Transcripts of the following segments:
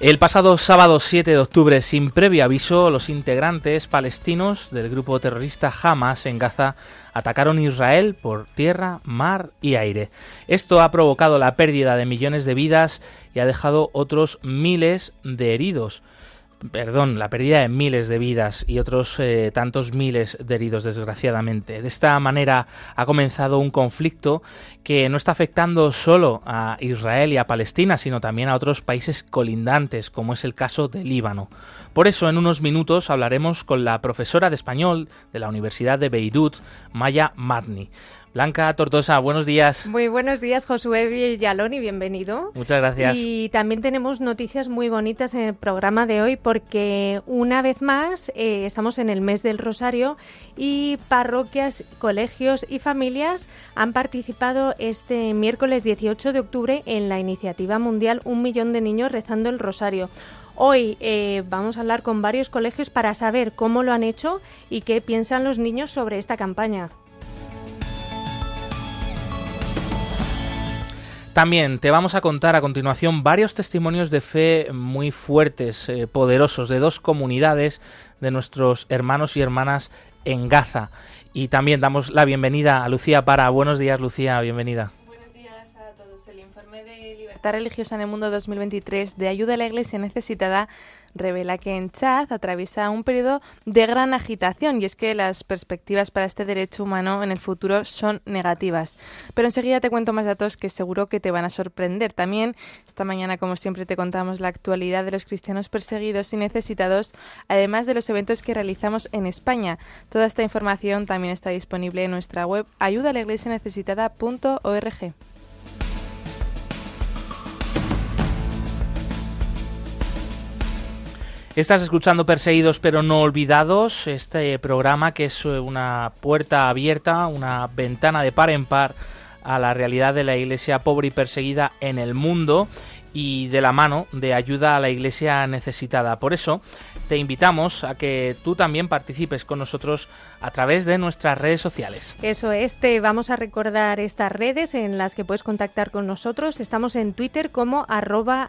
El pasado sábado 7 de octubre, sin previo aviso, los integrantes palestinos del grupo terrorista Hamas en Gaza atacaron Israel por tierra, mar y aire. Esto ha provocado la pérdida de millones de vidas y ha dejado otros miles de heridos perdón, la pérdida de miles de vidas y otros eh, tantos miles de heridos, desgraciadamente. De esta manera ha comenzado un conflicto que no está afectando solo a Israel y a Palestina, sino también a otros países colindantes, como es el caso de Líbano. Por eso, en unos minutos hablaremos con la profesora de español de la Universidad de Beirut, Maya Marni. Blanca Tortosa, buenos días. Muy buenos días, Josué Villaloni, bienvenido. Muchas gracias. Y también tenemos noticias muy bonitas en el programa de hoy porque una vez más eh, estamos en el mes del Rosario y parroquias, colegios y familias han participado este miércoles 18 de octubre en la iniciativa mundial Un Millón de Niños Rezando el Rosario. Hoy eh, vamos a hablar con varios colegios para saber cómo lo han hecho y qué piensan los niños sobre esta campaña. También te vamos a contar a continuación varios testimonios de fe muy fuertes, eh, poderosos, de dos comunidades de nuestros hermanos y hermanas en Gaza. Y también damos la bienvenida a Lucía Para. Buenos días, Lucía, bienvenida. Buenos días a todos. El informe de libertad religiosa en el mundo 2023 de ayuda a la Iglesia necesitada revela que en Chad atraviesa un periodo de gran agitación y es que las perspectivas para este derecho humano en el futuro son negativas. Pero enseguida te cuento más datos que seguro que te van a sorprender. También esta mañana, como siempre, te contamos la actualidad de los cristianos perseguidos y necesitados, además de los eventos que realizamos en España. Toda esta información también está disponible en nuestra web ayudalaiglesianecesitada.org. Estás escuchando Perseguidos pero no olvidados, este programa que es una puerta abierta, una ventana de par en par a la realidad de la iglesia pobre y perseguida en el mundo y de la mano de ayuda a la iglesia necesitada. Por eso te invitamos a que tú también participes con nosotros a través de nuestras redes sociales. Eso es, te vamos a recordar estas redes en las que puedes contactar con nosotros. Estamos en Twitter como arroba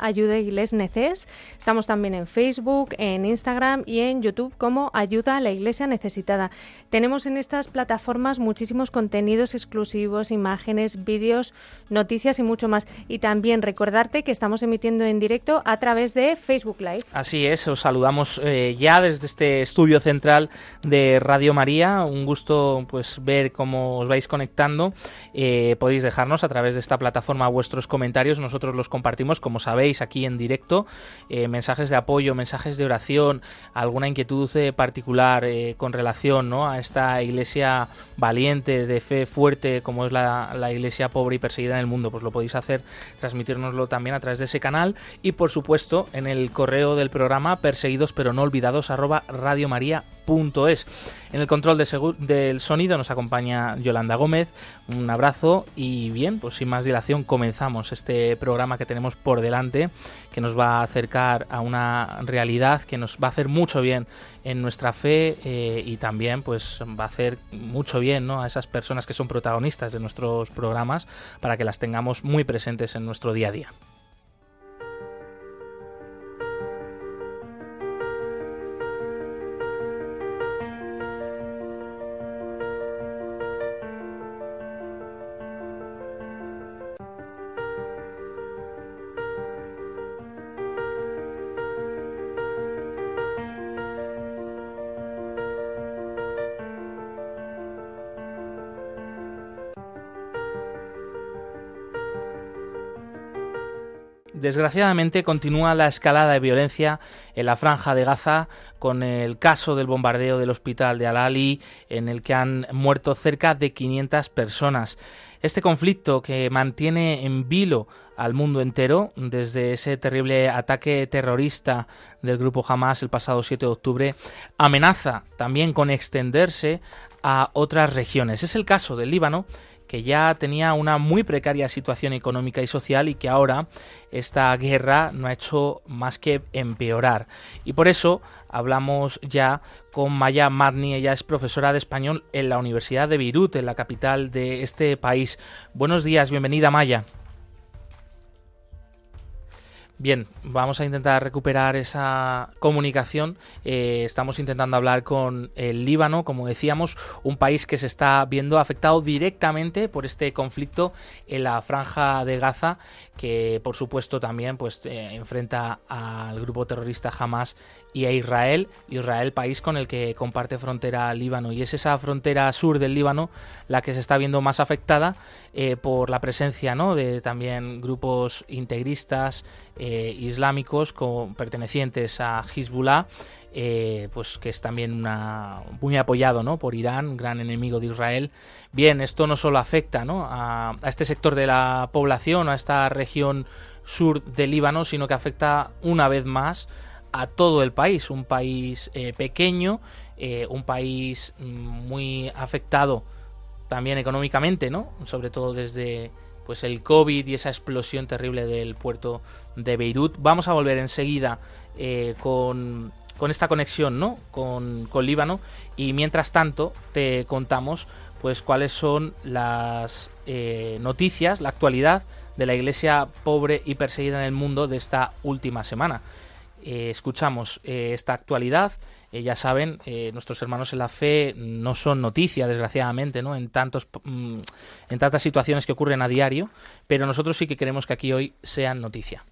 neces. Estamos también en Facebook, en Instagram y en YouTube como Ayuda a la Iglesia Necesitada. Tenemos en estas plataformas muchísimos contenidos exclusivos, imágenes, vídeos, noticias y mucho más. Y también recordarte que estamos emitiendo en directo a través de Facebook Live. Así es, os saludamos. Eh, ya desde este estudio central de Radio María. Un gusto pues ver cómo os vais conectando. Eh, podéis dejarnos a través de esta plataforma vuestros comentarios. Nosotros los compartimos, como sabéis, aquí en directo. Eh, mensajes de apoyo, mensajes de oración, alguna inquietud particular con relación ¿no? a esta iglesia valiente, de fe fuerte, como es la, la iglesia pobre y perseguida en el mundo. Pues lo podéis hacer, transmitirnoslo también a través de ese canal. Y por supuesto, en el correo del programa, perseguidos pero no olvidados arroba radiomaria.es. En el control del sonido nos acompaña Yolanda Gómez. Un abrazo y bien, pues sin más dilación comenzamos este programa que tenemos por delante, que nos va a acercar a una realidad que nos va a hacer mucho bien en nuestra fe eh, y también pues va a hacer mucho bien ¿no? a esas personas que son protagonistas de nuestros programas para que las tengamos muy presentes en nuestro día a día. Desgraciadamente continúa la escalada de violencia en la franja de Gaza con el caso del bombardeo del hospital de Al-Ali en el que han muerto cerca de 500 personas. Este conflicto que mantiene en vilo al mundo entero desde ese terrible ataque terrorista del grupo Hamas el pasado 7 de octubre amenaza también con extenderse a otras regiones. Es el caso del Líbano que ya tenía una muy precaria situación económica y social y que ahora esta guerra no ha hecho más que empeorar. Y por eso hablamos ya con Maya Marni, ella es profesora de español en la Universidad de Beirut, en la capital de este país. Buenos días, bienvenida Maya. Bien, vamos a intentar recuperar esa comunicación. Eh, estamos intentando hablar con el Líbano, como decíamos, un país que se está viendo afectado directamente por este conflicto en la franja de Gaza, que por supuesto también pues eh, enfrenta al grupo terrorista Hamas y a Israel. Israel, país con el que comparte frontera Líbano, y es esa frontera sur del Líbano la que se está viendo más afectada eh, por la presencia, ¿no? De también grupos integristas. Eh, islámicos pertenecientes a Hezbollah, eh, pues que es también una, muy apoyado ¿no? por Irán, gran enemigo de Israel. Bien, esto no solo afecta a, este sector de la población, a esta región sur del Líbano, sino que afecta una vez más a todo el país, un país eh, pequeño, un país mm, muy afectado también económicamente, ¿no? Sobre todo desde pues el COVID y esa explosión terrible del puerto de Beirut. Vamos a volver enseguida eh, con, esta conexión ¿no? con, con Líbano y mientras tanto te contamos pues cuáles son las eh, noticias, la actualidad de la iglesia pobre y perseguida en el mundo de esta última semana. Eh, escuchamos esta actualidad eh, ya saben, eh, nuestros hermanos en la fe no son noticia, desgraciadamente, ¿no? En, tantos, mm, en tantas situaciones que ocurren a diario, pero nosotros sí que queremos que aquí hoy sean noticia.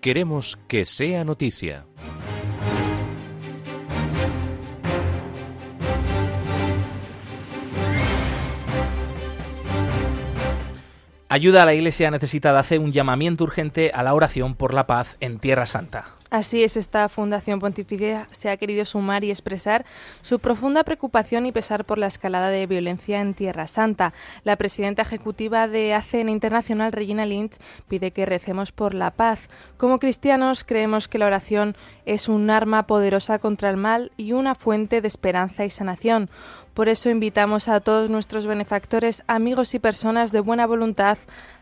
Queremos que sea noticia. Ayuda a la Iglesia necesitada hace un llamamiento urgente a la oración por la paz en Tierra Santa. Así es, esta Fundación Pontificia se ha querido sumar y expresar su profunda preocupación y pesar por la escalada de violencia en Tierra Santa. La presidenta ejecutiva de ACN Internacional, Regina Lynch, pide que recemos por la paz. Como cristianos creemos que la oración es un arma poderosa contra el mal y una fuente de esperanza y sanación. Por eso invitamos a todos nuestros benefactores, amigos y personas de buena voluntad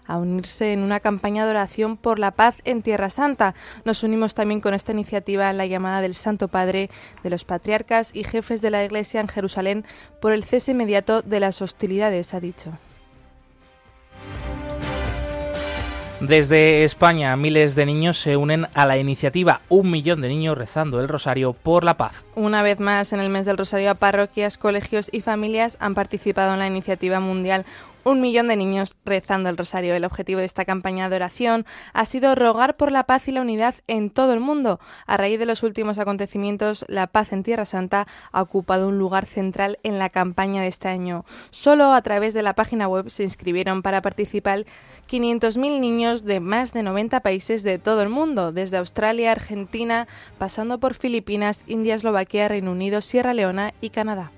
a unirse en una campaña de oración por la paz en Tierra Santa. Nos unimos también con esta iniciativa la llamada del Santo Padre, de los patriarcas y jefes de la Iglesia en Jerusalén por el cese inmediato de las hostilidades, ha dicho. Desde España, miles de niños se unen a la iniciativa Un millón de niños rezando el rosario por la paz. Una vez más, en el mes del rosario, parroquias, colegios y familias han participado en la iniciativa mundial un millón de niños rezando el rosario. El objetivo de esta campaña de oración ha sido rogar por la paz y la unidad en todo el mundo. A raíz de los últimos acontecimientos, la paz en Tierra Santa ha ocupado un lugar central en la campaña de este año. Solo a través de la página web se inscribieron para participar 500.000 niños de más de 90 países de todo el mundo, desde Australia, Argentina, pasando por Filipinas, India, Eslovaquia, Reino Unido, Sierra Leona y Canadá.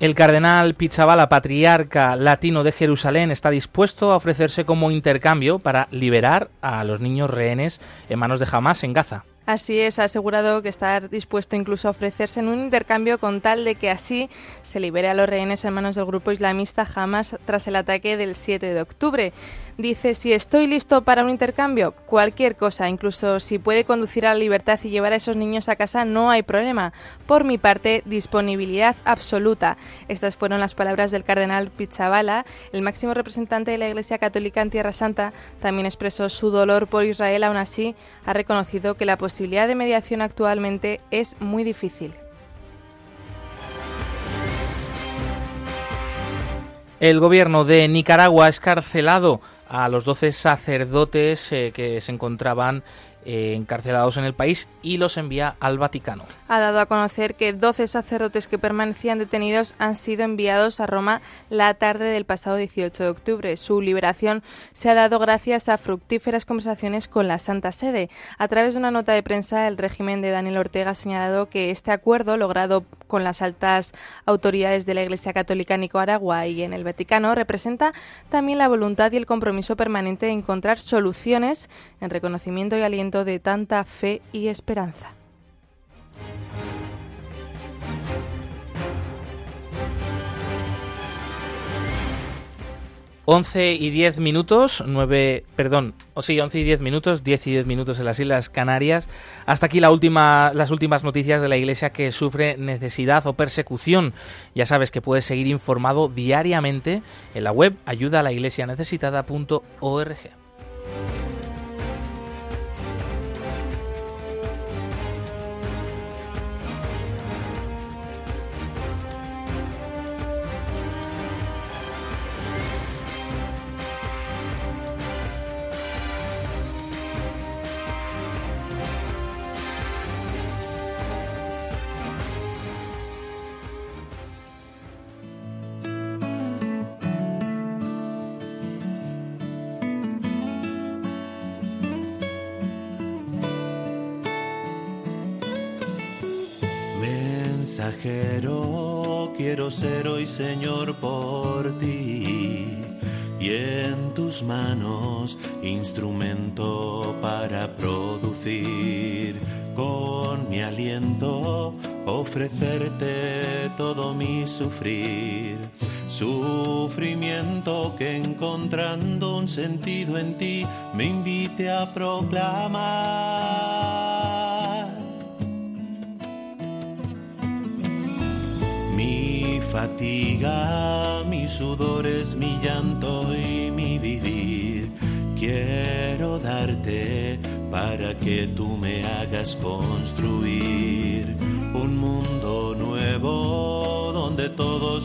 El cardenal Pizzabala, patriarca latino de Jerusalén, está dispuesto a ofrecerse como intercambio para liberar a los niños rehenes en manos de Hamas en Gaza. Así es, ha asegurado que está dispuesto incluso a ofrecerse en un intercambio con tal de que así se libere a los rehenes en manos del grupo islamista Hamas tras el ataque del 7 de octubre. Dice, si estoy listo para un intercambio, cualquier cosa, incluso si puede conducir a la libertad y llevar a esos niños a casa, no hay problema. Por mi parte, disponibilidad absoluta. Estas fueron las palabras del cardenal Pizzabala, el máximo representante de la Iglesia Católica en Tierra Santa. También expresó su dolor por Israel, aún así ha reconocido que la posibilidad de mediación actualmente es muy difícil. El gobierno de Nicaragua ha escarcelado a los 12 sacerdotes eh, que se encontraban eh, encarcelados en el país y los envía al Vaticano. Ha dado a conocer que 12 sacerdotes que permanecían detenidos han sido enviados a Roma la tarde del pasado 18 de octubre. Su liberación se ha dado gracias a fructíferas conversaciones con la Santa Sede. A través de una nota de prensa, el régimen de Daniel Ortega ha señalado que este acuerdo, logrado con las altas autoridades de la Iglesia Católica Nicaragua y en el Vaticano, representa también la voluntad y el compromiso permanente de encontrar soluciones en reconocimiento y aliento de tanta fe y esperanza. 11 y 10 minutos, 9, perdón, o sí, 11 y 10 minutos, 10 y 10 minutos en las Islas Canarias. Hasta aquí la última, las últimas noticias de la Iglesia que sufre necesidad o persecución. Ya sabes que puedes seguir informado diariamente en la web ayuda a la. Sufrir. Sufrimiento que encontrando un sentido en ti me invite a proclamar. Fatiga, mi sudor es mi llanto y mi vivir. Quiero darte para que tú me hagas construir un mundo nuevo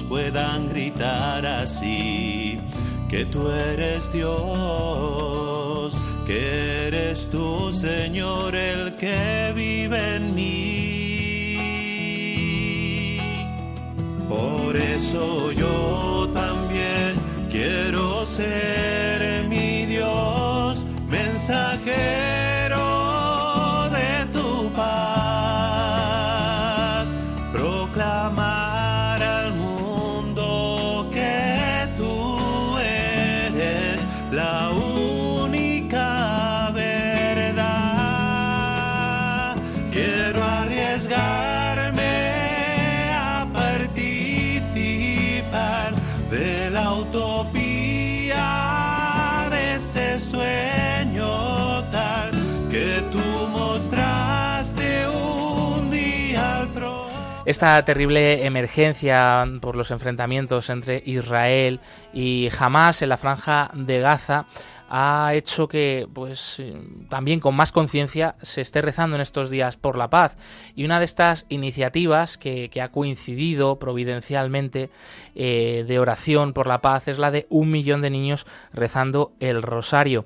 puedan gritar así, que tú eres Dios, que eres tú Señor el que vive en mí. Por eso yo también quiero ser mi Dios, mensajero esta terrible emergencia por los enfrentamientos entre Israel y Hamas en la franja de Gaza ha hecho que, pues, también con más conciencia se esté rezando en estos días por la paz. Y una de estas iniciativas que, ha coincidido providencialmente eh, de oración por la paz es la de un millón de niños rezando el rosario.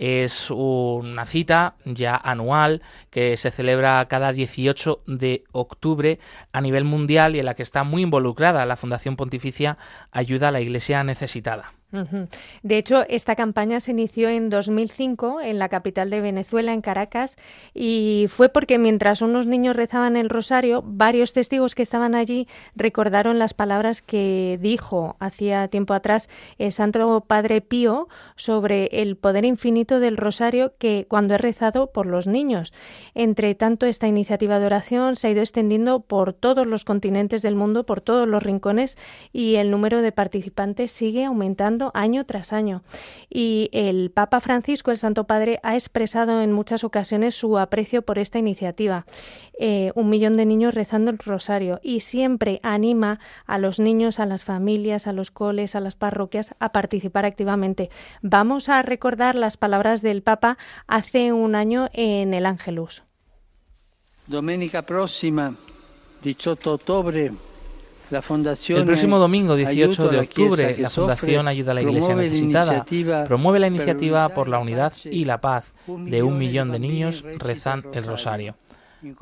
Es una cita ya anual que se celebra cada 18 de octubre a nivel mundial y en la que está muy involucrada la Fundación Pontificia Ayuda a la Iglesia Necesitada. De hecho, esta campaña se inició en 2005 en la capital de Venezuela, en Caracas, y fue porque mientras unos niños rezaban el rosario, varios testigos que estaban allí recordaron las palabras que dijo hacía tiempo atrás el Santo Padre Pío sobre el poder infinito del rosario que cuando he rezado por los niños. Entre tanto, esta iniciativa de oración se ha ido extendiendo por todos los continentes del mundo, por todos los rincones, y el número de participantes sigue aumentando año tras año. Y el Papa Francisco, el Santo Padre, ha expresado en muchas ocasiones su aprecio por esta iniciativa. Eh, un millón de niños rezando el rosario y siempre anima a los niños, a las familias, a los coles, a las parroquias a participar activamente. Vamos a recordar las palabras del Papa hace un año en el Ángelus. Domenica próxima, 18 octubre, El próximo domingo 18 de octubre, la Fundación Ayuda a la Iglesia Necesitada promueve la iniciativa por la unidad y la paz de un millón de niños rezan el rosario.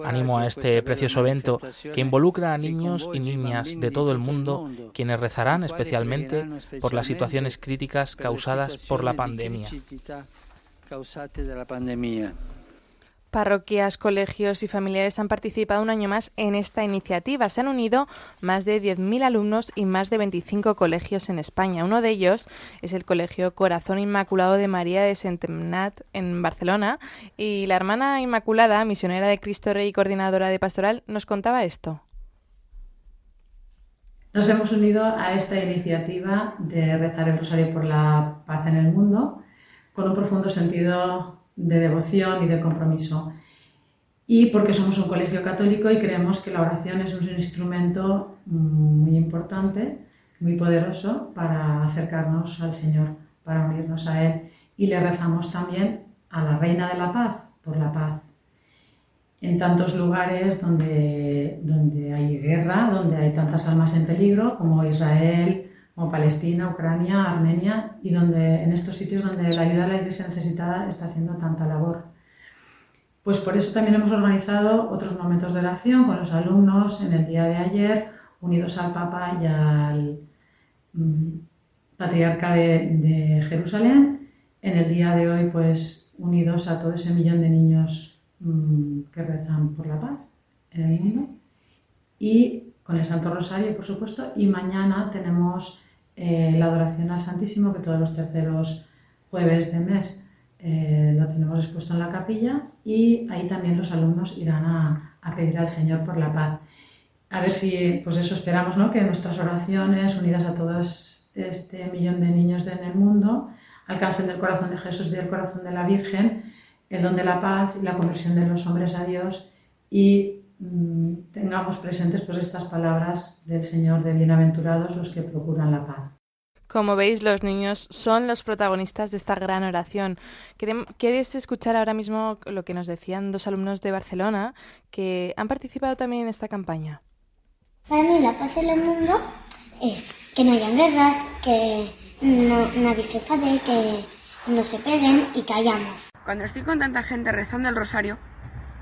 Animo a este precioso evento que involucra a niños y niñas de todo el mundo, quienes rezarán especialmente por las situaciones críticas causadas por la pandemia. Parroquias, colegios y familiares han participado un año más en esta iniciativa. Se han unido más de 10.000 alumnos y más de 25 colegios en España. Uno de ellos es el Colegio Corazón Inmaculado de María de Centenat en Barcelona. Y la hermana Inmaculada, misionera de Cristo Rey y coordinadora de pastoral, nos contaba esto. Nos hemos unido a esta iniciativa de rezar el rosario por la paz en el mundo con un profundo sentido de devoción y de compromiso. Y porque somos un colegio católico y creemos que la oración es un instrumento muy importante, muy poderoso para acercarnos al Señor, para unirnos a Él. Y le rezamos también a la Reina de la Paz, por la paz. En tantos lugares donde, donde hay guerra, donde hay tantas almas en peligro, como Israel, como Palestina, Ucrania, Armenia, y donde, en estos sitios donde la ayuda a la Iglesia necesitada está haciendo tanta labor. Pues por eso también hemos organizado otros momentos de oración con los alumnos en el día de ayer, unidos al Papa y al mm, Patriarca de, Jerusalén. En el día de hoy, pues unidos a todo ese millón de niños mm, que rezan por la paz en el mundo. Y con el Santo Rosario, por supuesto. Y mañana tenemos eh, la adoración al Santísimo, que todos los terceros jueves de mes eh, lo tenemos expuesto en la capilla y ahí también los alumnos irán a, pedir al Señor por la paz. A ver si, pues eso esperamos, ¿no? que nuestras oraciones, unidas a todo este millón de niños en el mundo, alcancen del corazón de Jesús y del corazón de la Virgen el don de la paz y la conversión de los hombres a Dios y tengamos presentes pues estas palabras del Señor de bienaventurados los que procuran la paz. Como veis, los niños son los protagonistas de esta gran oración. ¿Quieres escuchar ahora mismo lo que nos decían dos alumnos de Barcelona que han participado también en esta campaña? Para mí la paz en el mundo es que no haya guerras, que nadie se enfade, que no se peguen y que hayamos. Cuando estoy con tanta gente rezando el rosario,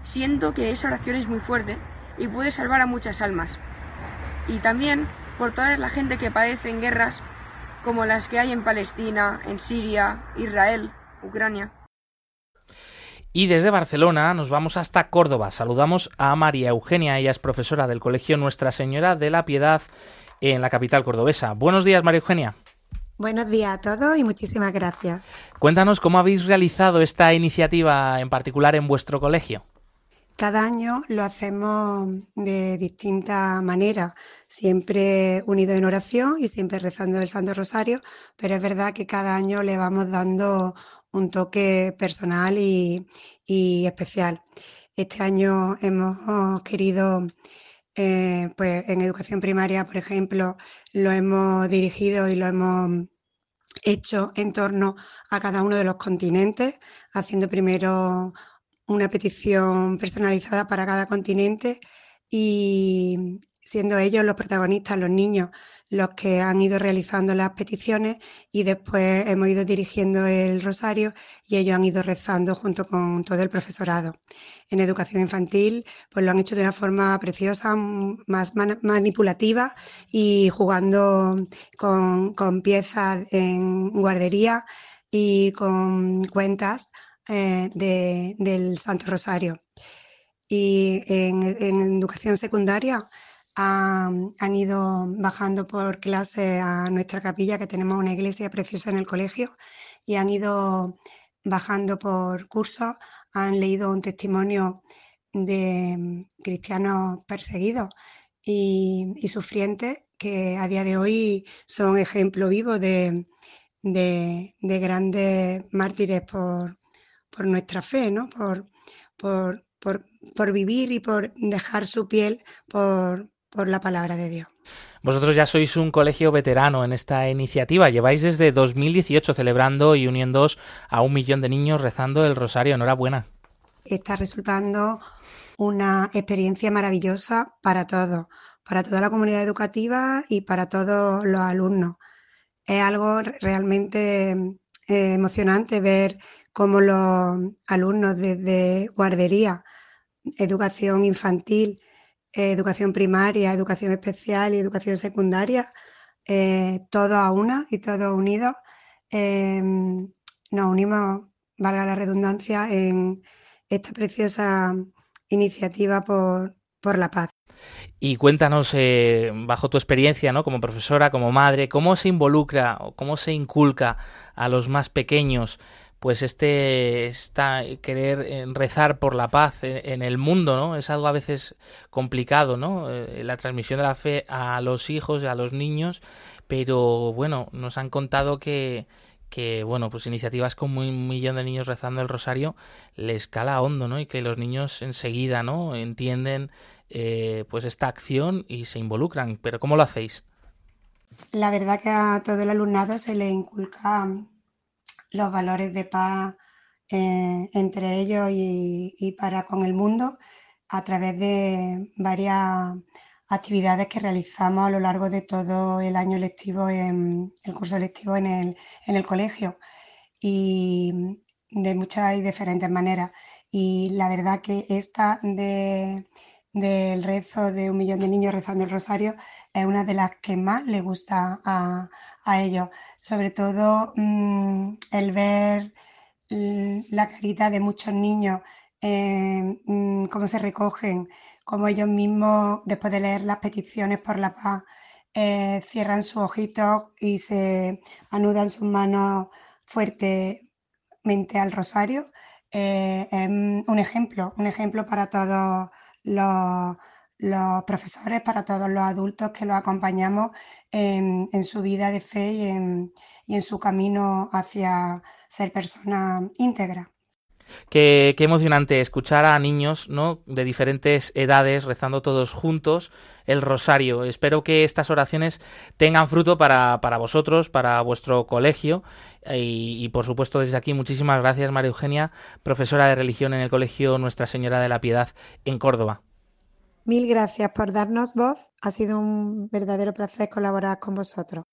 siento que esa oración es muy fuerte y puede salvar a muchas almas. Y también por toda la gente que padece en guerras como las que hay en Palestina, en Siria, Israel, Ucrania. Y desde Barcelona nos vamos hasta Córdoba. Saludamos a María Eugenia, ella es profesora del Colegio Nuestra Señora de la Piedad en la capital cordobesa. Buenos días, María Eugenia. Buenos días a todos y muchísimas gracias. Cuéntanos cómo habéis realizado esta iniciativa en particular en vuestro colegio. Cada año lo hacemos de distinta manera, siempre unido en oración y siempre rezando el Santo Rosario, pero es verdad que cada año le vamos dando un toque personal y, especial. Este año hemos querido, eh, pues en educación primaria, por ejemplo, lo hemos dirigido y lo hemos hecho en torno a cada uno de los continentes, haciendo primero una petición personalizada para cada continente y siendo ellos los protagonistas, los niños, los que han ido realizando las peticiones y después hemos ido dirigiendo el rosario y ellos han ido rezando junto con todo el profesorado. En educación infantil, pues lo han hecho de una forma preciosa, más manipulativa y jugando con, con piezas en guardería y con cuentas eh, del Santo Rosario. Y en, educación secundaria han, ido bajando por clase a nuestra capilla, que tenemos una iglesia preciosa en el colegio, y han ido bajando por cursos, han leído un testimonio de cristianos perseguidos y, sufrientes que a día de hoy son ejemplo vivo de, de grandes mártires por, por nuestra fe, ¿no? Por, por, por, vivir y por dejar su piel por, por la palabra de Dios. Vosotros ya sois un colegio veterano en esta iniciativa. Lleváis desde 2018 celebrando y uniéndoos a un millón de niños rezando el rosario. Enhorabuena. Está resultando una experiencia maravillosa para todos, para toda la comunidad educativa y para todos los alumnos. Es algo realmente eh, emocionante ver cómo los alumnos desde guardería, educación infantil, educación primaria, educación especial y educación secundaria, eh, todos a una y todos unidos, em, nos unimos, valga la redundancia, en esta preciosa iniciativa por, por la paz. Y cuéntanos, eh, bajo tu experiencia ¿no? como profesora, como madre, cómo se involucra o cómo se inculca a los más pequeños pues este está querer eh, rezar por la paz en, el mundo, ¿no? Es algo a veces complicado, ¿no? Eh, la transmisión de la fe a los hijos a los niños, pero bueno, nos han contado que, que bueno, pues iniciativas como un millón de niños rezando el rosario les cala hondo, ¿no? Y que los niños enseguida, ¿no? Entienden eh, pues esta acción y se involucran. Pero ¿cómo lo hacéis? La verdad que a todo el alumnado se le inculca los valores de paz eh, entre ellos y, y, para con el mundo a través de varias actividades que realizamos a lo largo de todo el año lectivo, en, el curso lectivo en el, en el colegio y de muchas y diferentes maneras. Y la verdad que esta de, del rezo de un millón de niños rezando el rosario es una de las que más le gusta a, a ellos. Sobre todo mm, el ver mm, la carita de muchos niños, eh, mm, cómo se recogen, como ellos mismos, después de leer las peticiones por la paz, eh, cierran sus ojitos y se anudan sus manos fuertemente al rosario. Eh, es un ejemplo, un ejemplo para todos los, profesores, para todos los adultos que los acompañamos en, su vida de fe y en, y en su camino hacia ser persona íntegra. Qué, emocionante escuchar a niños de diferentes edades rezando todos juntos el rosario. Espero que estas oraciones tengan fruto para, para vosotros, para vuestro colegio. Y, por supuesto, desde aquí, muchísimas gracias, María Eugenia, profesora de religión en el Colegio Nuestra Señora de la Piedad en Córdoba. Mil gracias por darnos voz. Ha sido un verdadero placer colaborar con vosotros.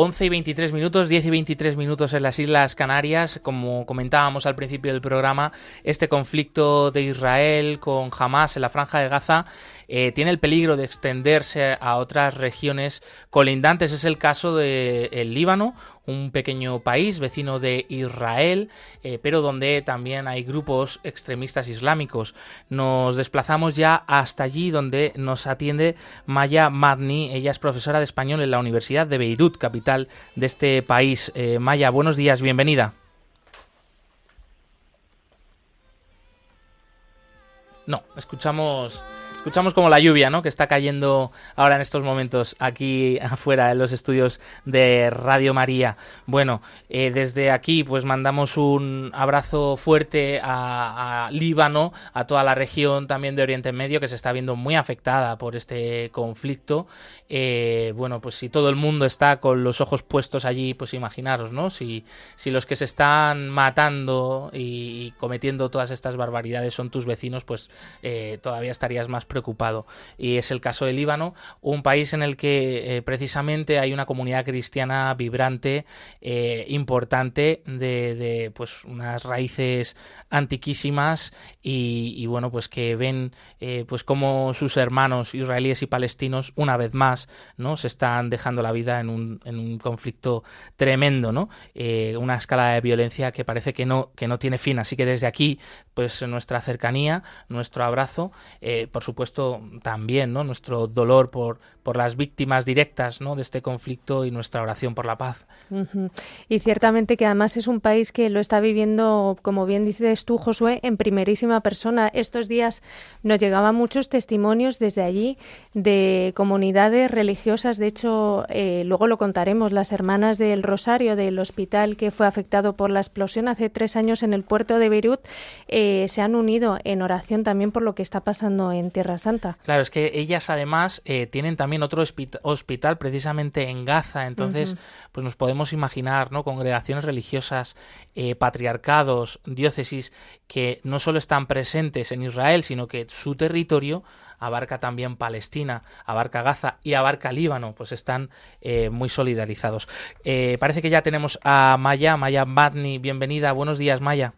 11 y 23 minutos, 10 y 23 minutos en las Islas Canarias. Como comentábamos al principio del programa, este conflicto de Israel con Hamas en la franja de Gaza eh, tiene el peligro de extenderse a otras regiones colindantes. Es el caso del el Líbano, un pequeño país vecino de Israel, eh, pero donde también hay grupos extremistas islámicos. Nos desplazamos ya hasta allí donde nos atiende Maya Madni. Ella es profesora de español en la Universidad de Beirut, capital de este país. Eh, Maya, buenos días, bienvenida. No, escuchamos Escuchamos como la lluvia, ¿no? Que está cayendo ahora en estos momentos aquí afuera en los estudios de Radio María. Bueno, eh, desde aquí pues mandamos un abrazo fuerte a, Líbano, a toda la región también de Oriente Medio que se está viendo muy afectada por este conflicto. Eh, bueno, pues si todo el mundo está con los ojos puestos allí, pues imaginaros, ¿no? Si, si los que se están matando y, cometiendo todas estas barbaridades son tus vecinos, pues eh, todavía estarías más preocupado. Y es el caso de Líbano, un país en el que eh, precisamente hay una comunidad cristiana vibrante, eh, importante, de, pues unas raíces antiquísimas y, bueno, pues que ven eh, pues como sus hermanos israelíes y palestinos una vez más, ¿no? Se están dejando la vida en un, en un conflicto tremendo, ¿no? una escala de violencia que parece que no, que no tiene fin. Así que desde aquí, pues nuestra cercanía, nuestro abrazo, por supuesto, supuesto, también ¿no? nuestro dolor por, por las víctimas directas ¿no? de este conflicto y nuestra oración por la paz. Y ciertamente que además es un país que lo está viviendo, como bien dices tú, Josué, en primerísima persona. Estos días nos llegaban muchos testimonios desde allí de comunidades religiosas. De hecho, eh, luego lo contaremos, las hermanas del Rosario del hospital que fue afectado por la explosión hace tres años en el puerto de Beirut, eh, se han unido en oración también por lo que está pasando en Tierra Santa. Claro, es que ellas además eh, tienen también otro hospital precisamente en Gaza, entonces pues nos podemos imaginar, ¿no? Congregaciones religiosas, eh, patriarcados, diócesis que no solo están presentes en Israel, sino que su territorio abarca también Palestina, abarca Gaza y abarca Líbano, pues están eh, muy solidarizados. parece que ya tenemos a Maya, Maya Badni, bienvenida, buenos días Maya.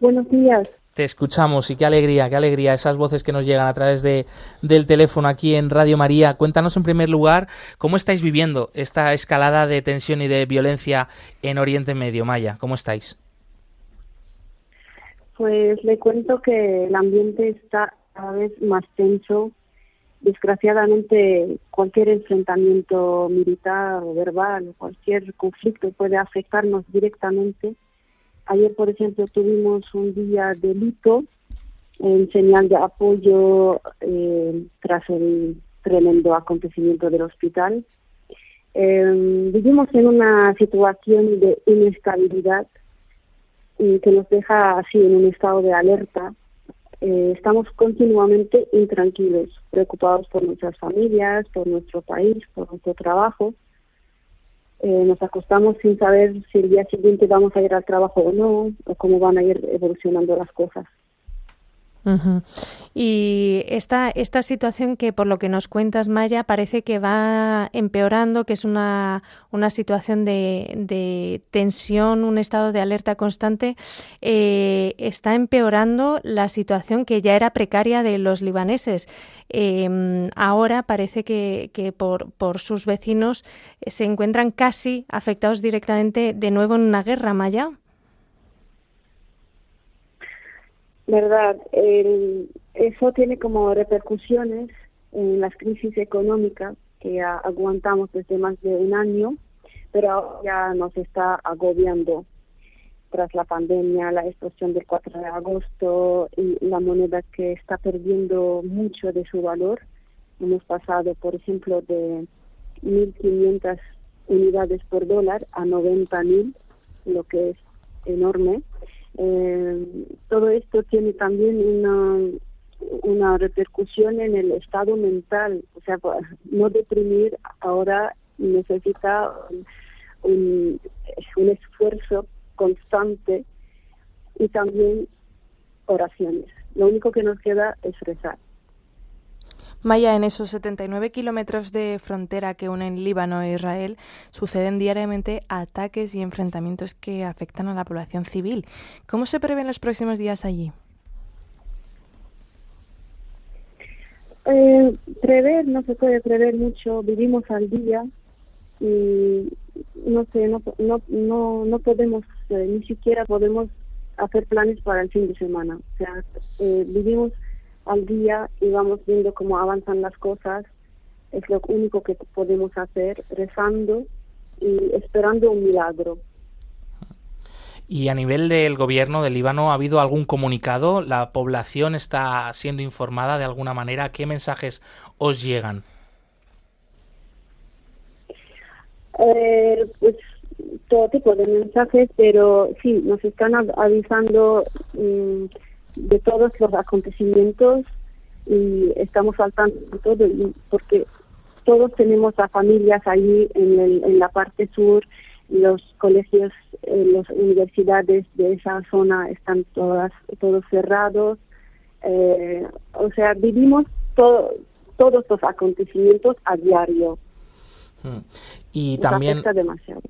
Buenos días. Te escuchamos y qué alegría, qué alegría esas voces que nos llegan a través de, del teléfono aquí en Radio María. Cuéntanos en primer lugar cómo estáis viviendo esta escalada de tensión y de violencia en Oriente Medio. Maya, ¿cómo estáis? Pues le cuento que el ambiente está cada vez más tenso. Desgraciadamente, cualquier enfrentamiento militar o verbal, cualquier conflicto puede afectarnos directamente Ayer, por ejemplo, tuvimos un día de luto en señal de apoyo eh, tras el tremendo acontecimiento del hospital. Em, vivimos en una situación de inestabilidad que nos deja así en un estado de alerta. Eh, estamos continuamente intranquilos, preocupados por nuestras familias, por nuestro país, por nuestro trabajo eh, nos acostamos sin saber si el día siguiente vamos a ir al trabajo o no, o cómo van a ir evolucionando las cosas. Y esta, esta situación que por lo que nos cuentas, Maya, parece que va empeorando, que es una, una situación de, de tensión, un estado de alerta constante, eh, está empeorando la situación que ya era precaria de los libaneses. Em, ahora parece que, que por, por sus vecinos se encuentran casi afectados directamente de nuevo en una guerra, Maya. ¿Verdad? eso tiene como repercusiones en las crisis económicas que aguantamos desde más de un año, pero ahora ya nos está agobiando tras la pandemia, la explosión del 4 de agosto y la moneda que está perdiendo mucho de su valor. Hemos pasado, por ejemplo, de 1.500 unidades por dólar a 90.000, lo que es enorme. Eh, todo esto tiene también una, una repercusión en el estado mental, o sea, no deprimir ahora necesita un, un esfuerzo constante y también oraciones. Lo único que nos queda es rezar. Maya, en esos 79 kilómetros de frontera que unen Líbano e Israel suceden diariamente ataques y enfrentamientos que afectan a la población civil. ¿Cómo se prevén los próximos días allí? Eh, prever no se puede prever mucho, vivimos al día y no sé, no, no, no, no podemos, eh, ni siquiera podemos hacer planes para el fin de semana. O sea, eh, vivimos al día y vamos viendo cómo avanzan las cosas. Es lo único que podemos hacer, rezando y esperando un milagro. Y a nivel del gobierno del Líbano, ¿ha habido algún comunicado? ¿La población está siendo informada de alguna manera? ¿Qué mensajes os llegan? Eh, pues todo tipo de mensajes, pero sí, nos están avisando mm, de todos los acontecimientos y estamos saltando todo porque todos tenemos a familias allí en, el, en la parte sur los colegios eh, las universidades de esa zona están todas todos cerrados. Eh, o sea vivimos todo, todos los acontecimientos a diario. Hmm. y también demasiado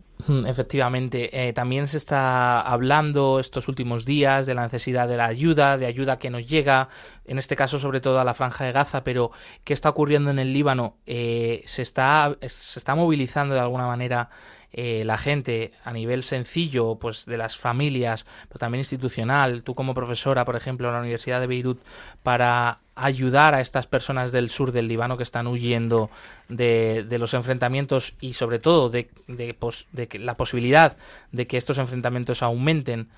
Efectivamente, eh, también se está hablando estos últimos días de la necesidad de la ayuda, de ayuda que nos llega, en este caso sobre todo a la franja de Gaza, pero ¿qué está ocurriendo en el Líbano? Eh, se, está, se está movilizando de alguna manera eh, la gente a nivel sencillo, pues de las familias, pero también institucional, tú como profesora, por ejemplo, en la Universidad de Beirut, para ayudar a estas personas del sur del Líbano que están huyendo de, de los enfrentamientos y sobre todo de, de, que la posibilidad de que estos enfrentamientos aumenten?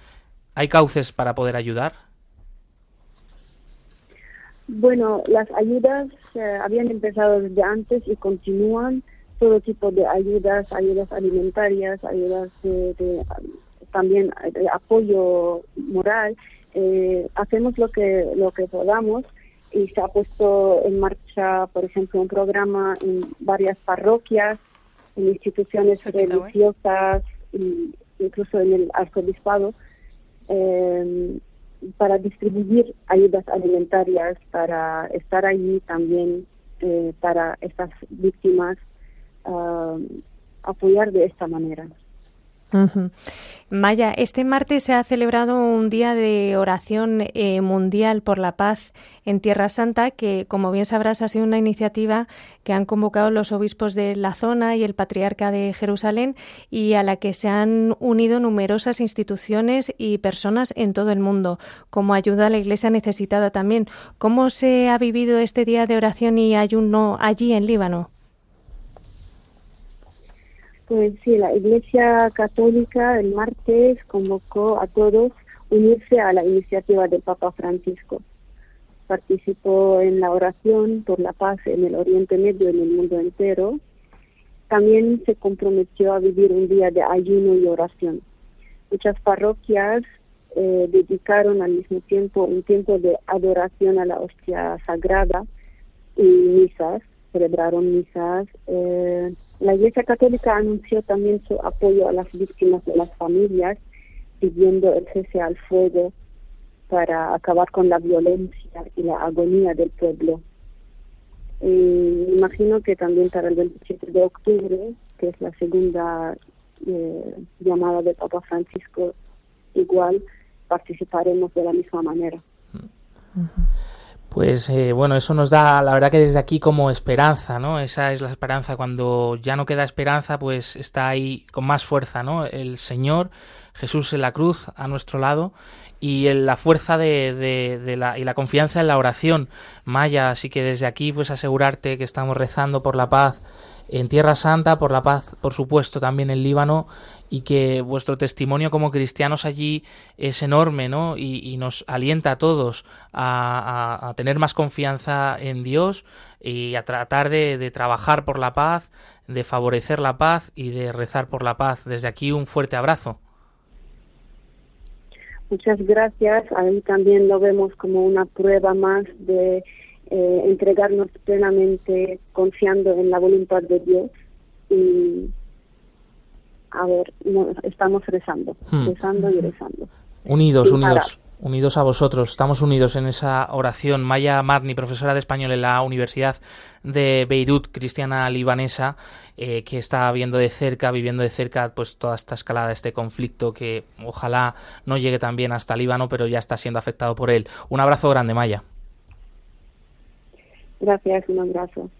¿Hay cauces para poder ayudar? Bueno, las ayudas eh, habían empezado desde antes y continúan todo tipo de ayudas, ayudas alimentarias, ayudas de, de también de apoyo moral. Eh, hacemos lo que lo que podamos y se ha puesto en marcha, por ejemplo, un programa en varias parroquias, en instituciones religiosas, incluso en el arzobispado, eh, para distribuir ayudas alimentarias, para estar allí también eh, para estas víctimas, apoyar de esta manera. Maya, este martes se ha celebrado un día de oración eh, mundial por la paz en Tierra Santa, que, como bien sabrás, ha sido una iniciativa que han convocado los obispos de la zona y el patriarca de Jerusalén y a la que se han unido numerosas instituciones y personas en todo el mundo, como ayuda a la Iglesia necesitada también. ¿Cómo se ha vivido este día de oración y ayuno allí en Líbano? Pues sí, la Iglesia Católica el martes convocó a todos unirse a la iniciativa del Papa Francisco. Participó en la oración por la paz en el Oriente Medio y en el mundo entero. También se comprometió a vivir un día de ayuno y oración. Muchas parroquias eh, dedicaron al mismo tiempo un tiempo de adoración a la hostia sagrada y misas, celebraron misas. Eh, la Iglesia Católica anunció también su apoyo a las víctimas de las familias, pidiendo el cese al fuego para acabar con la violencia y la agonía del pueblo. me imagino que también para el 27 de octubre, que es la segunda eh, llamada de Papa Francisco, igual participaremos de la misma manera. Pues eh, bueno, eso nos da, la verdad que desde aquí como esperanza, ¿no? Esa es la esperanza. Cuando ya no queda esperanza, pues está ahí con más fuerza, ¿no? El Señor, Jesús en la cruz a nuestro lado y la fuerza de, de, la, y la confianza en la oración maya. Así que desde aquí, pues asegurarte que estamos rezando por la paz en Tierra Santa, por la paz, por supuesto, también en Líbano, y que vuestro testimonio como cristianos allí es enorme, ¿no? Y, nos alienta a todos a, tener más confianza en Dios y a tratar de, trabajar por la paz, de favorecer la paz y de rezar por la paz. Desde aquí un fuerte abrazo. Muchas gracias. Ahí también lo vemos como una prueba más de eh, entregarnos plenamente confiando en la voluntad de Dios y a ver, estamos rezando, hmm. rezando y rezando. Unidos, unidos. Unidos a vosotros, estamos unidos en esa oración. Maya Marni, profesora de español en la Universidad de Beirut, cristiana libanesa, eh, que está viendo de cerca, viviendo de cerca, pues toda esta escalada, este conflicto que ojalá no llegue también hasta Líbano, pero ya está siendo afectado por él. Un abrazo grande, Maya. Gracias, un abrazo.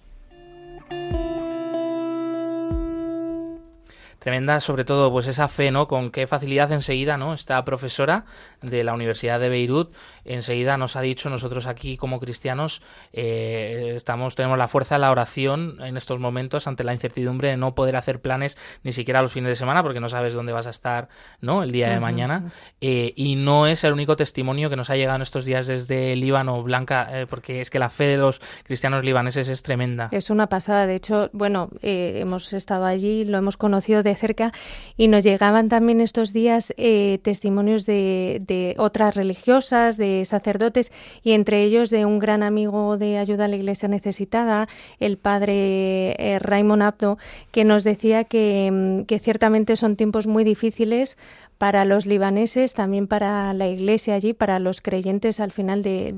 Tremenda sobre todo pues esa fe no con qué facilidad enseguida no esta profesora de la Universidad de Beirut enseguida nos ha dicho nosotros aquí como cristianos eh, estamos tenemos la fuerza de la oración en estos momentos ante la incertidumbre de no poder hacer planes ni siquiera los fines de semana porque no sabes dónde vas a estar no el día de mañana. Eh, y no es el único testimonio que nos ha llegado en estos días desde Líbano Blanca eh, porque es que la fe de los cristianos libaneses es tremenda. Es una pasada. De hecho bueno hemos estado allí lo hemos conocido de cerca y nos llegaban también estos días eh, testimonios de, otras religiosas, de sacerdotes y entre ellos de un gran amigo de ayuda a la Iglesia necesitada, el padre eh, Raymond Abdo, que nos decía que, mm, que ciertamente son tiempos muy difíciles para los libaneses, también para la Iglesia allí, para los creyentes al final de,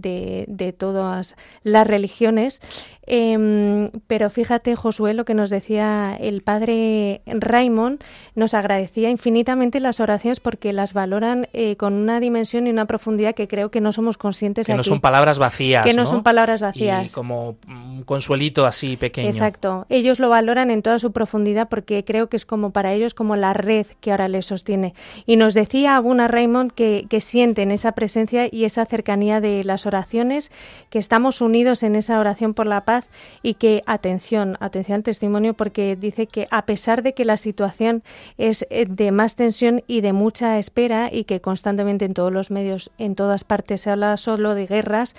de, todas las religiones. Em, pero fíjate, Josué, lo que nos decía el padre Raymond, nos agradecía infinitamente las oraciones porque las valoran eh, con una dimensión y una profundidad que creo que no somos conscientes que de no son palabras vacías. Que no, son palabras vacías. Y como un consuelito así pequeño. Exacto. Ellos lo valoran en toda su profundidad porque creo que es como para ellos como la red que ahora les sostiene. Y nos decía Abuna Raymond que, que sienten esa presencia y esa cercanía de las oraciones, que estamos unidos en esa oración por la paz y que, atención, atención al testimonio porque dice que a pesar de que la situación es eh, de más tensión y de mucha espera y que constantemente en todos los medios, en todas partes se habla solo de guerras,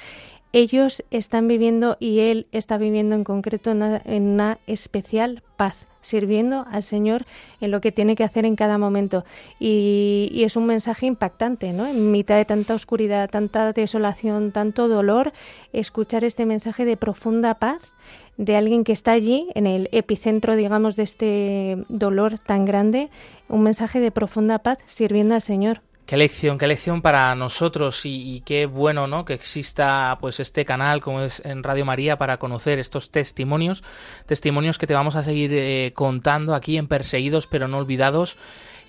ellos están viviendo y él está viviendo en concreto en una, especial paz sirviendo al Señor en lo que tiene que hacer en cada momento. Y, y, es un mensaje impactante, ¿no? En mitad de tanta oscuridad, tanta desolación, tanto dolor, escuchar este mensaje de profunda paz de alguien que está allí, en el epicentro, digamos, de este dolor tan grande, un mensaje de profunda paz sirviendo al Señor. Qué lección, qué lección para nosotros y, qué bueno, ¿no? Que exista pues este canal como es en Radio María para conocer estos testimonios, testimonios que te vamos a seguir eh, contando aquí en Perseguidos pero no olvidados.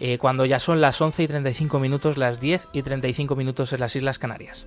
Eh, cuando ya son las 11 y 35 minutos, las 10 y 35 minutos en las Islas Canarias.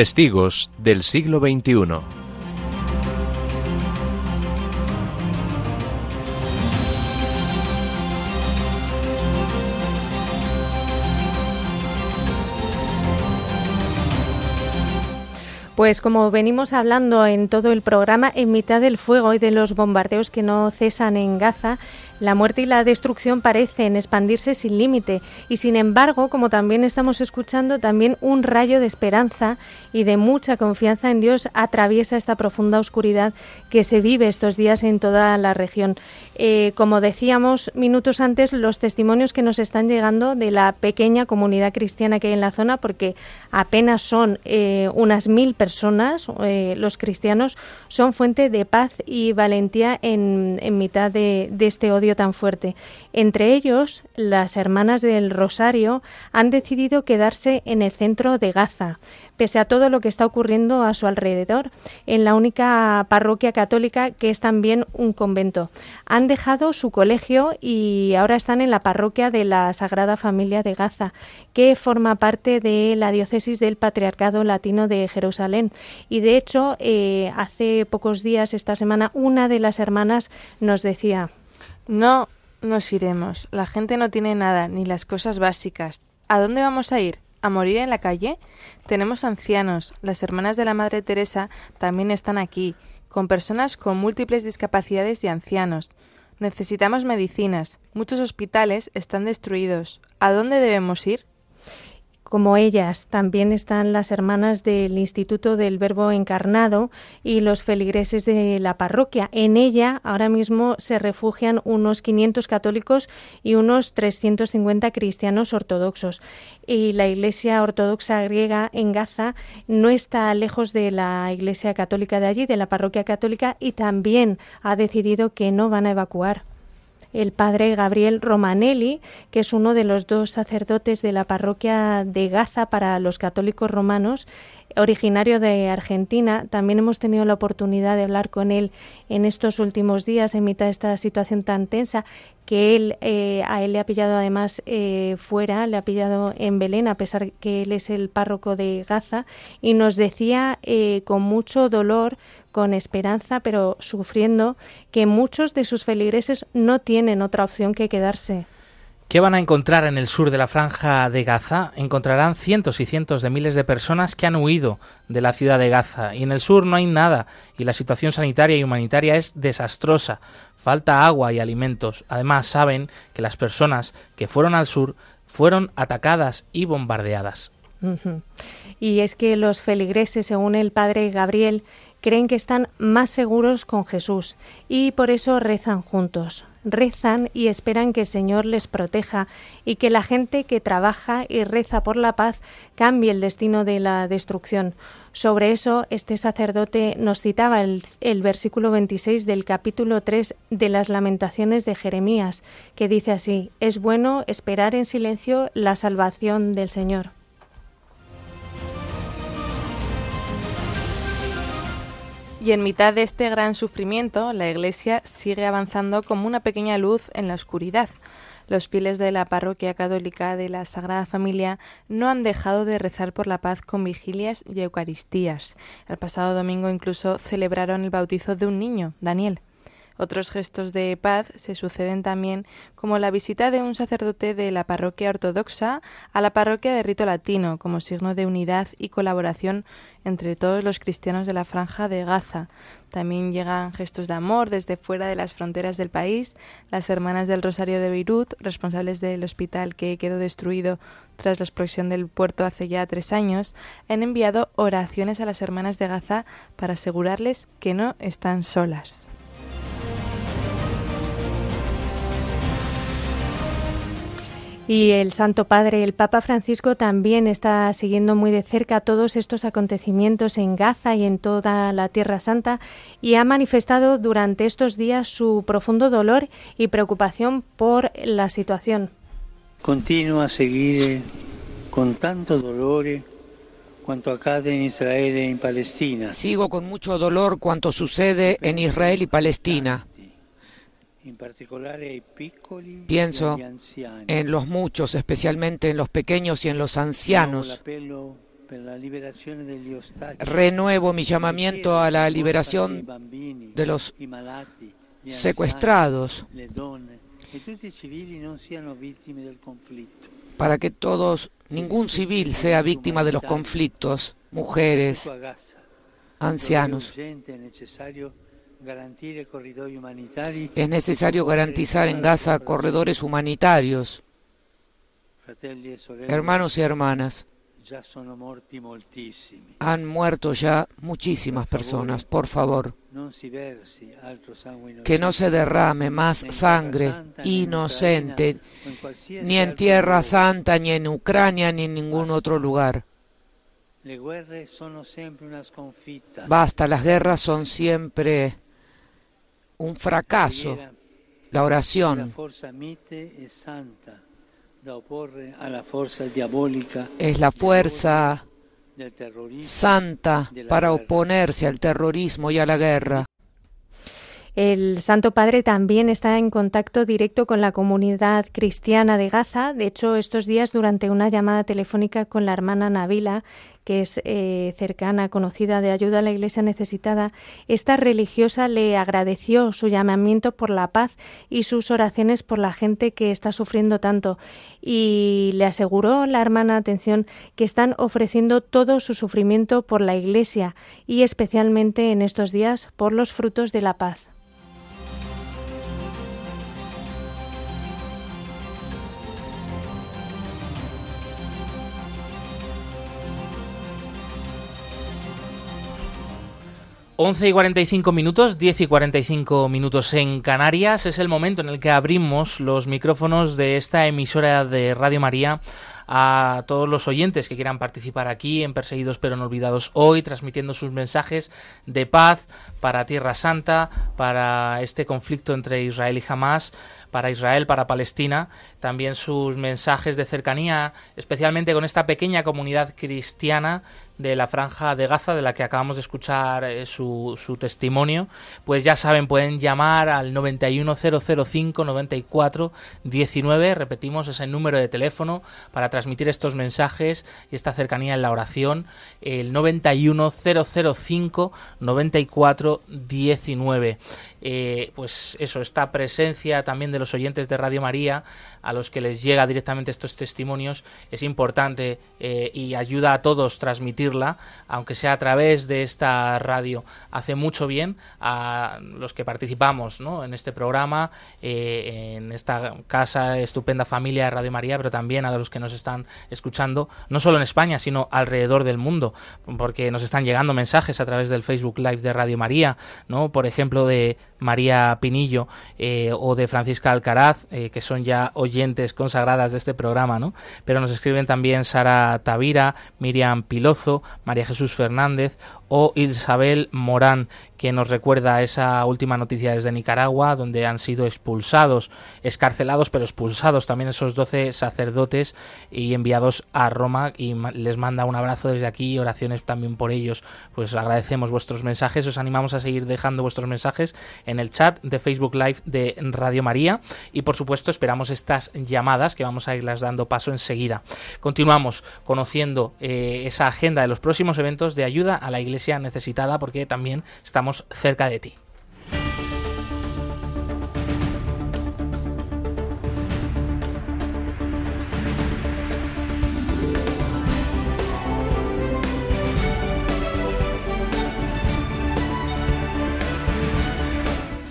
Testigos del siglo XXI. Pues como venimos hablando en todo el programa, en mitad del fuego y de los bombardeos que no cesan en Gaza, la muerte y la destrucción parecen expandirse sin límite y sin embargo, como también estamos escuchando, también un rayo de esperanza y de mucha confianza en Dios atraviesa esta profunda oscuridad que se vive estos días en toda la región. Eh, como decíamos minutos antes, los testimonios que nos están llegando de la pequeña comunidad cristiana que hay en la zona, porque apenas son eh, unas mil personas, eh, los cristianos, son fuente de paz y valentía en, en mitad de, de este odio tan fuerte. Entre ellos, las hermanas del Rosario han decidido quedarse en el centro de Gaza pese a todo lo que está ocurriendo a su alrededor, en la única parroquia católica que es también un convento. Han dejado su colegio y ahora están en la parroquia de la Sagrada Familia de Gaza, que forma parte de la diócesis del Patriarcado Latino de Jerusalén. Y de hecho, eh, hace pocos días, esta semana, una de las hermanas nos decía, no nos iremos. La gente no tiene nada, ni las cosas básicas. ¿A dónde vamos a ir? ¿A morir en la calle? Tenemos ancianos. Las hermanas de la Madre Teresa también están aquí, con personas con múltiples discapacidades y ancianos. Necesitamos medicinas. Muchos hospitales están destruidos. ¿A dónde debemos ir? Como ellas, también están las hermanas del Instituto del Verbo Encarnado y los feligreses de la parroquia. En ella ahora mismo se refugian unos 500 católicos y unos 350 cristianos ortodoxos. Y la Iglesia Ortodoxa griega en Gaza no está lejos de la Iglesia Católica de allí, de la parroquia católica, y también ha decidido que no van a evacuar el padre Gabriel Romanelli, que es uno de los dos sacerdotes de la parroquia de Gaza para los católicos romanos, originario de Argentina. También hemos tenido la oportunidad de hablar con él en estos últimos días en mitad de esta situación tan tensa que él eh, a él le ha pillado además eh, fuera, le ha pillado en Belén a pesar que él es el párroco de Gaza y nos decía eh, con mucho dolor con esperanza, pero sufriendo que muchos de sus feligreses no tienen otra opción que quedarse. ¿Qué van a encontrar en el sur de la franja de Gaza? Encontrarán cientos y cientos de miles de personas que han huido de la ciudad de Gaza y en el sur no hay nada y la situación sanitaria y humanitaria es desastrosa. Falta agua y alimentos. Además saben que las personas que fueron al sur fueron atacadas y bombardeadas. Y es que los feligreses, según el padre Gabriel, creen que están más seguros con Jesús y por eso rezan juntos. Rezan y esperan que el Señor les proteja y que la gente que trabaja y reza por la paz cambie el destino de la destrucción. Sobre eso, este sacerdote nos citaba el, versículo 26 del capítulo 3 de las lamentaciones de Jeremías, que dice así, es bueno esperar en silencio la salvación del Señor. Y en mitad de este gran sufrimiento, la Iglesia sigue avanzando como una pequeña luz en la oscuridad. Los fieles de la parroquia católica de la Sagrada Familia no han dejado de rezar por la paz con vigilias y eucaristías. El pasado domingo incluso celebraron el bautizo de un niño, Daniel. Otros gestos de paz se suceden también, como la visita de un sacerdote de la parroquia ortodoxa a la parroquia de rito latino, como signo de unidad y colaboración entre todos los cristianos de la franja de Gaza. También llegan gestos de amor desde fuera de las fronteras del país. Las hermanas del Rosario de Beirut, responsables del hospital que quedó destruido tras la explosión del puerto hace ya tres años, han enviado oraciones a las hermanas de Gaza para asegurarles que no están solas. Y el Santo Padre, el Papa Francisco, también está siguiendo muy de cerca todos estos acontecimientos en Gaza y en toda la Tierra Santa y ha manifestado durante estos días su profundo dolor y preocupación por la situación. Continúa a seguir con tanto dolor cuanto acade en Israel y en Palestina. Sigo con mucho dolor cuanto sucede en Israel y Palestina. Pienso en los muchos, especialmente en los pequeños y en los ancianos. Renuevo mi llamamiento a la liberación de los secuestrados para que todos, ningún civil sea víctima de los conflictos, mujeres, ancianos. Es necesario garantizar en Gaza corredores humanitarios. Hermanos y hermanas, han muerto ya muchísimas personas. Por favor, que no se derrame más sangre inocente, ni en Tierra Santa, ni en Ucrania, ni en ningún otro lugar. Basta, las guerras son siempre un fracaso. La oración es la fuerza santa para oponerse al terrorismo y a la guerra. El Santo Padre también está en contacto directo con la comunidad cristiana de Gaza. De hecho, estos días, durante una llamada telefónica con la hermana Nabila, que es eh, cercana, conocida de ayuda a la Iglesia necesitada, esta religiosa le agradeció su llamamiento por la paz y sus oraciones por la gente que está sufriendo tanto. Y le aseguró la hermana, atención, que están ofreciendo todo su sufrimiento por la Iglesia y especialmente en estos días por los frutos de la paz. 11 y 45 minutos, 10 y 45 minutos en Canarias. Es el momento en el que abrimos los micrófonos de esta emisora de Radio María a todos los oyentes que quieran participar aquí en Perseguidos pero no olvidados hoy, transmitiendo sus mensajes de paz para Tierra Santa, para este conflicto entre Israel y Hamas, para Israel, para Palestina, también sus mensajes de cercanía, especialmente con esta pequeña comunidad cristiana de la franja de Gaza, de la que acabamos de escuchar eh, su, su, testimonio, pues ya saben, pueden llamar al 91005 94 19, repetimos ese número de teléfono para transmitir estos mensajes y esta cercanía en la oración, el 91005 94 19. pues eso, esta presencia también de los oyentes de Radio María, a los que les llega directamente estos testimonios, es importante eh, y ayuda a todos transmitirla, aunque sea a través de esta radio. Hace mucho bien a los que participamos ¿no? en este programa, eh, en esta casa, estupenda familia de Radio María, pero también a los que nos están escuchando, no solo en España, sino alrededor del mundo, porque nos están llegando mensajes a través del Facebook Live de Radio María, ¿no? Por ejemplo, de María Pinillo eh, o de Francisca Alcaraz, eh, que son ya oyentes consagradas de este programa, ¿no? Pero nos escriben también Sara Tavira, Miriam Pilozo, María Jesús Fernández o Isabel Morán, que nos recuerda esa última noticia desde Nicaragua, donde han sido expulsados, escarcelados, pero expulsados también esos doce sacerdotes y enviados a Roma y les manda un abrazo desde aquí, oraciones también por ellos. Pues agradecemos vuestros mensajes, os animamos a seguir dejando vuestros mensajes en el chat de Facebook Live de Radio María y por supuesto esperamos estas llamadas que vamos a irlas dando paso enseguida. Continuamos conociendo eh, esa agenda de los próximos eventos de ayuda a la Iglesia necesitada porque también estamos cerca de ti.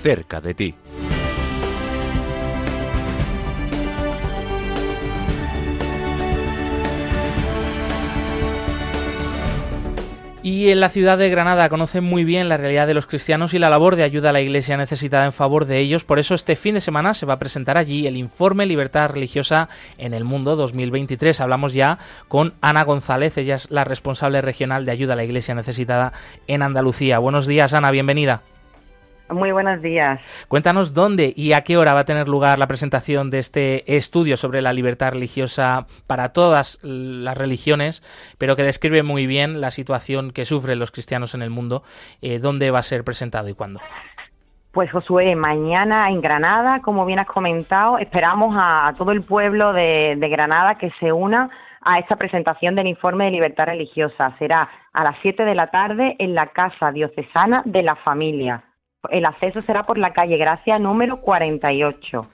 cerca de ti. Y en la ciudad de Granada conocen muy bien la realidad de los cristianos y la labor de ayuda a la iglesia necesitada en favor de ellos. Por eso este fin de semana se va a presentar allí el informe Libertad Religiosa en el Mundo 2023. Hablamos ya con Ana González, ella es la responsable regional de ayuda a la iglesia necesitada en Andalucía. Buenos días, Ana, bienvenida. Muy buenos días. Cuéntanos dónde y a qué hora va a tener lugar la presentación de este estudio sobre la libertad religiosa para todas las religiones, pero que describe muy bien la situación que sufren los cristianos en el mundo. Eh, ¿Dónde va a ser presentado y cuándo? Pues Josué, mañana en Granada, como bien has comentado, esperamos a, todo el pueblo de, de Granada que se una a esta presentación del informe de libertad religiosa. Será a las 7 de la tarde en la Casa Diocesana de la Familia el acceso será por la calle Gracia número 48.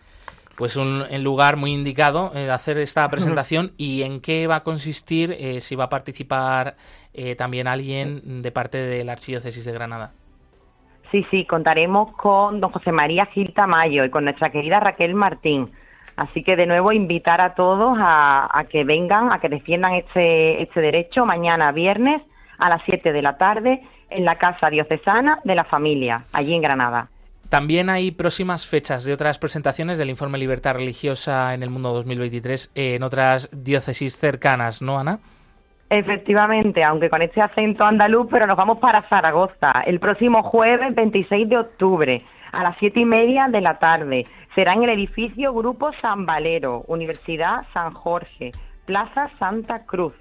Pues un, lugar muy indicado de eh, hacer esta presentación y en qué va a consistir, eh, si va a participar eh, también alguien de parte de la Archidiócesis de Granada. Sí, sí, contaremos con don José María Gil Tamayo y con nuestra querida Raquel Martín. Así que de nuevo invitar a todos a, a que vengan, a que defiendan este, este derecho mañana viernes a las 7 de la tarde en la Casa Diocesana de la Familia, allí en Granada. También hay próximas fechas de otras presentaciones del informe Libertad Religiosa en el Mundo 2023 en otras diócesis cercanas, ¿no, Ana? Efectivamente, aunque con este acento andaluz, pero nos vamos para Zaragoza el próximo jueves 26 de octubre a las siete y media de la tarde. Será en el edificio Grupo San Valero, Universidad San Jorge, Plaza Santa Cruz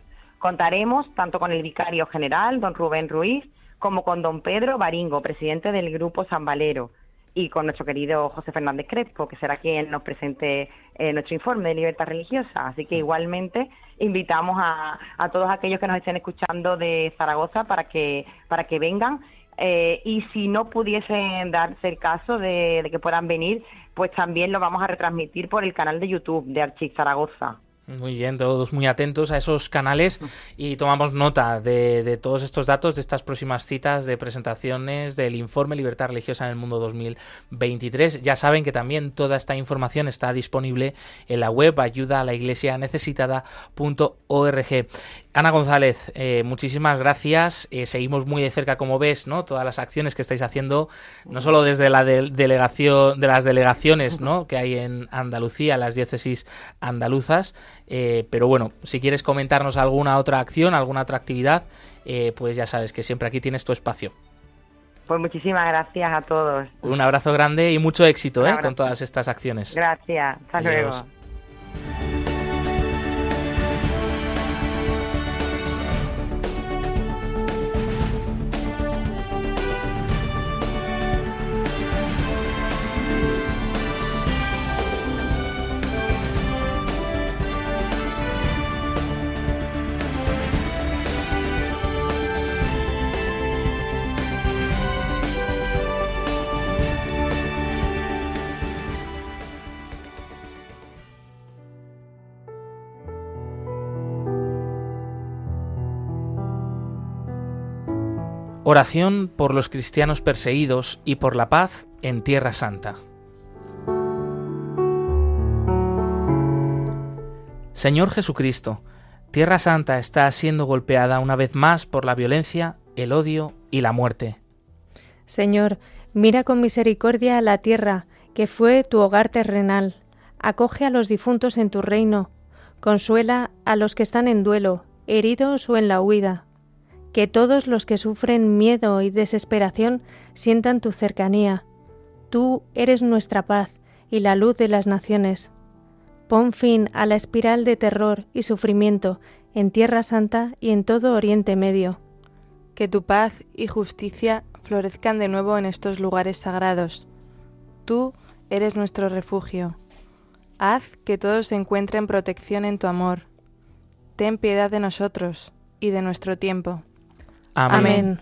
Contaremos tanto con el vicario general, don Rubén Ruiz, como con don Pedro Baringo, presidente del Grupo San Valero, y con nuestro querido José Fernández Crespo, que será quien nos presente eh, nuestro informe de libertad religiosa. Así que igualmente invitamos a, todos aquellos que nos estén escuchando de Zaragoza para que, para que vengan. Eh, y si no pudiesen darse el caso de, que puedan venir, pues también lo vamos a retransmitir por el canal de YouTube de Archis Zaragoza. Muy bien, todos muy atentos a esos canales y tomamos nota de, todos estos datos de estas próximas citas de presentaciones del informe Libertad Religiosa en el Mundo 2023. Ya saben que también toda esta información está disponible en la web ayuda a la iglesia necesitada.org. Ana González, eh, muchísimas gracias. Eh, seguimos muy de cerca, como ves, ¿no? Todas las acciones que estáis haciendo, no solo desde la delegación, de las delegaciones, ¿no? Que hay en Andalucía, las diócesis andaluzas. Eh, pero bueno, si quieres comentarnos alguna otra acción, alguna otra actividad, pues ya sabes que siempre aquí tienes tu espacio. Pues muchísimas gracias a todos. Un abrazo grande y mucho éxito, ¿eh? Con todas estas acciones. Gracias. Hasta luego. Oración por los cristianos perseguidos y por la paz en Tierra Santa. Señor Jesucristo, Tierra Santa está siendo golpeada una vez más por la violencia, el odio y la muerte. Señor, mira con misericordia a la tierra, que fue tu hogar terrenal. Acoge a los difuntos en tu reino. Consuela a los que están en duelo, heridos o en la huida que todos los que sufren miedo y desesperación sientan tu cercanía. Tú eres nuestra paz y la luz de las naciones. Pon fin a la espiral de terror y sufrimiento en Tierra Santa y en todo Oriente Medio. Que tu paz y justicia florezcan de nuevo en estos lugares sagrados. Tú eres nuestro refugio. Haz que todos encuentren protección en tu amor. Ten piedad de nosotros y de nuestro tiempo. Amén.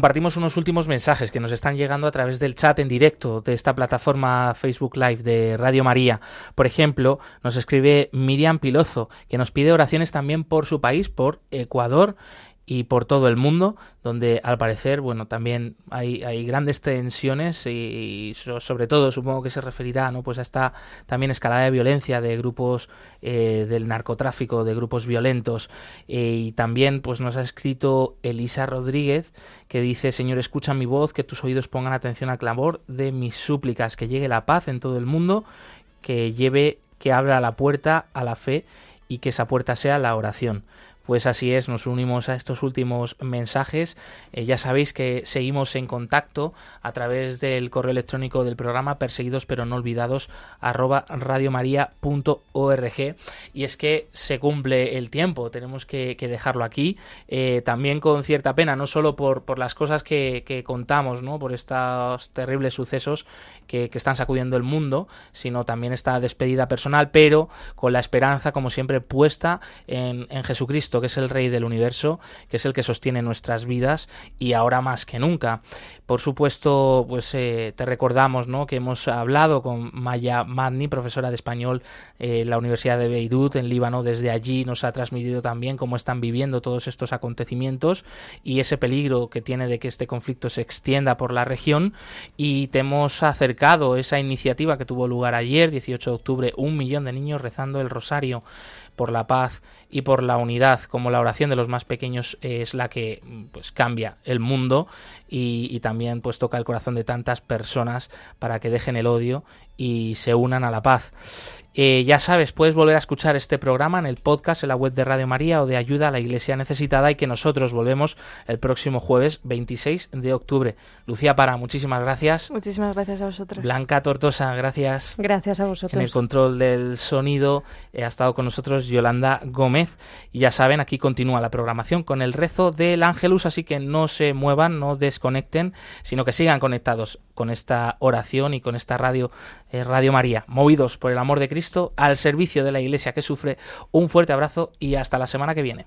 compartimos unos últimos mensajes que nos están llegando a través del chat en directo de esta plataforma Facebook Live de Radio María. Por ejemplo, nos escribe Miriam Pilozo, que nos pide oraciones también por su país, por Ecuador y por todo el mundo, donde al parecer, bueno, también hay, hay grandes tensiones y, sobre todo supongo que se referirá, ¿no? Pues a esta también escalada de violencia de grupos eh, del narcotráfico, de grupos violentos eh, y también, pues nos ha escrito Elisa Rodríguez que dice, Señor, escucha mi voz, que tus oídos pongan atención al clamor de mis súplicas, que llegue la paz en todo el mundo, que lleve, que abra la puerta a la fe y que esa puerta sea la oración. Pues así es, nos unimos a estos últimos mensajes. Eh, ya sabéis que seguimos en contacto a través del correo electrónico del programa perseguidos pero no olvidados arroba radiomaria.org y es que se cumple el tiempo, tenemos que, dejarlo aquí, eh, también con cierta pena, no solo por, por las cosas que, contamos, ¿no? por estos terribles sucesos que, están sacudiendo el mundo, sino también esta despedida personal, pero con la esperanza, como siempre, puesta en Jesucristo que es el Rey del universo, que es el que sostiene nuestras vidas y ahora más que nunca. Por supuesto, pues eh, te recordamos ¿no? que hemos hablado con Maya Madni, profesora de español en la Universidad de Beirut, en Líbano. Desde allí nos ha transmitido también cómo están viviendo todos estos acontecimientos y ese peligro que tiene de que este conflicto se extienda por la región. Y te hemos acercado esa iniciativa que tuvo lugar ayer, 18 de octubre, un millón de niños rezando el rosario por la paz y por la unidad, como la oración de los más pequeños es la que pues cambia el mundo y, también pues toca el corazón de tantas personas para que dejen el odio y se unan a la paz. Eh, ya sabes, puedes volver a escuchar este programa en el podcast, en la web de Radio María o de Ayuda a la Iglesia Necesitada y que nosotros volvemos el próximo jueves 26 de octubre. Lucía Para, muchísimas gracias. Muchísimas gracias a vosotros. Blanca Tortosa, gracias. Gracias a vosotros. En el control del sonido eh, ha estado con nosotros Yolanda Gómez. Y ya saben, aquí continúa la programación con el rezo del Ángelus, así que no se muevan, no desconecten, sino que sigan conectados con esta oración y con esta radio, eh, Radio María, movidos por el amor de Cristo, al servicio de la Iglesia que sufre. Un fuerte abrazo y hasta la semana que viene.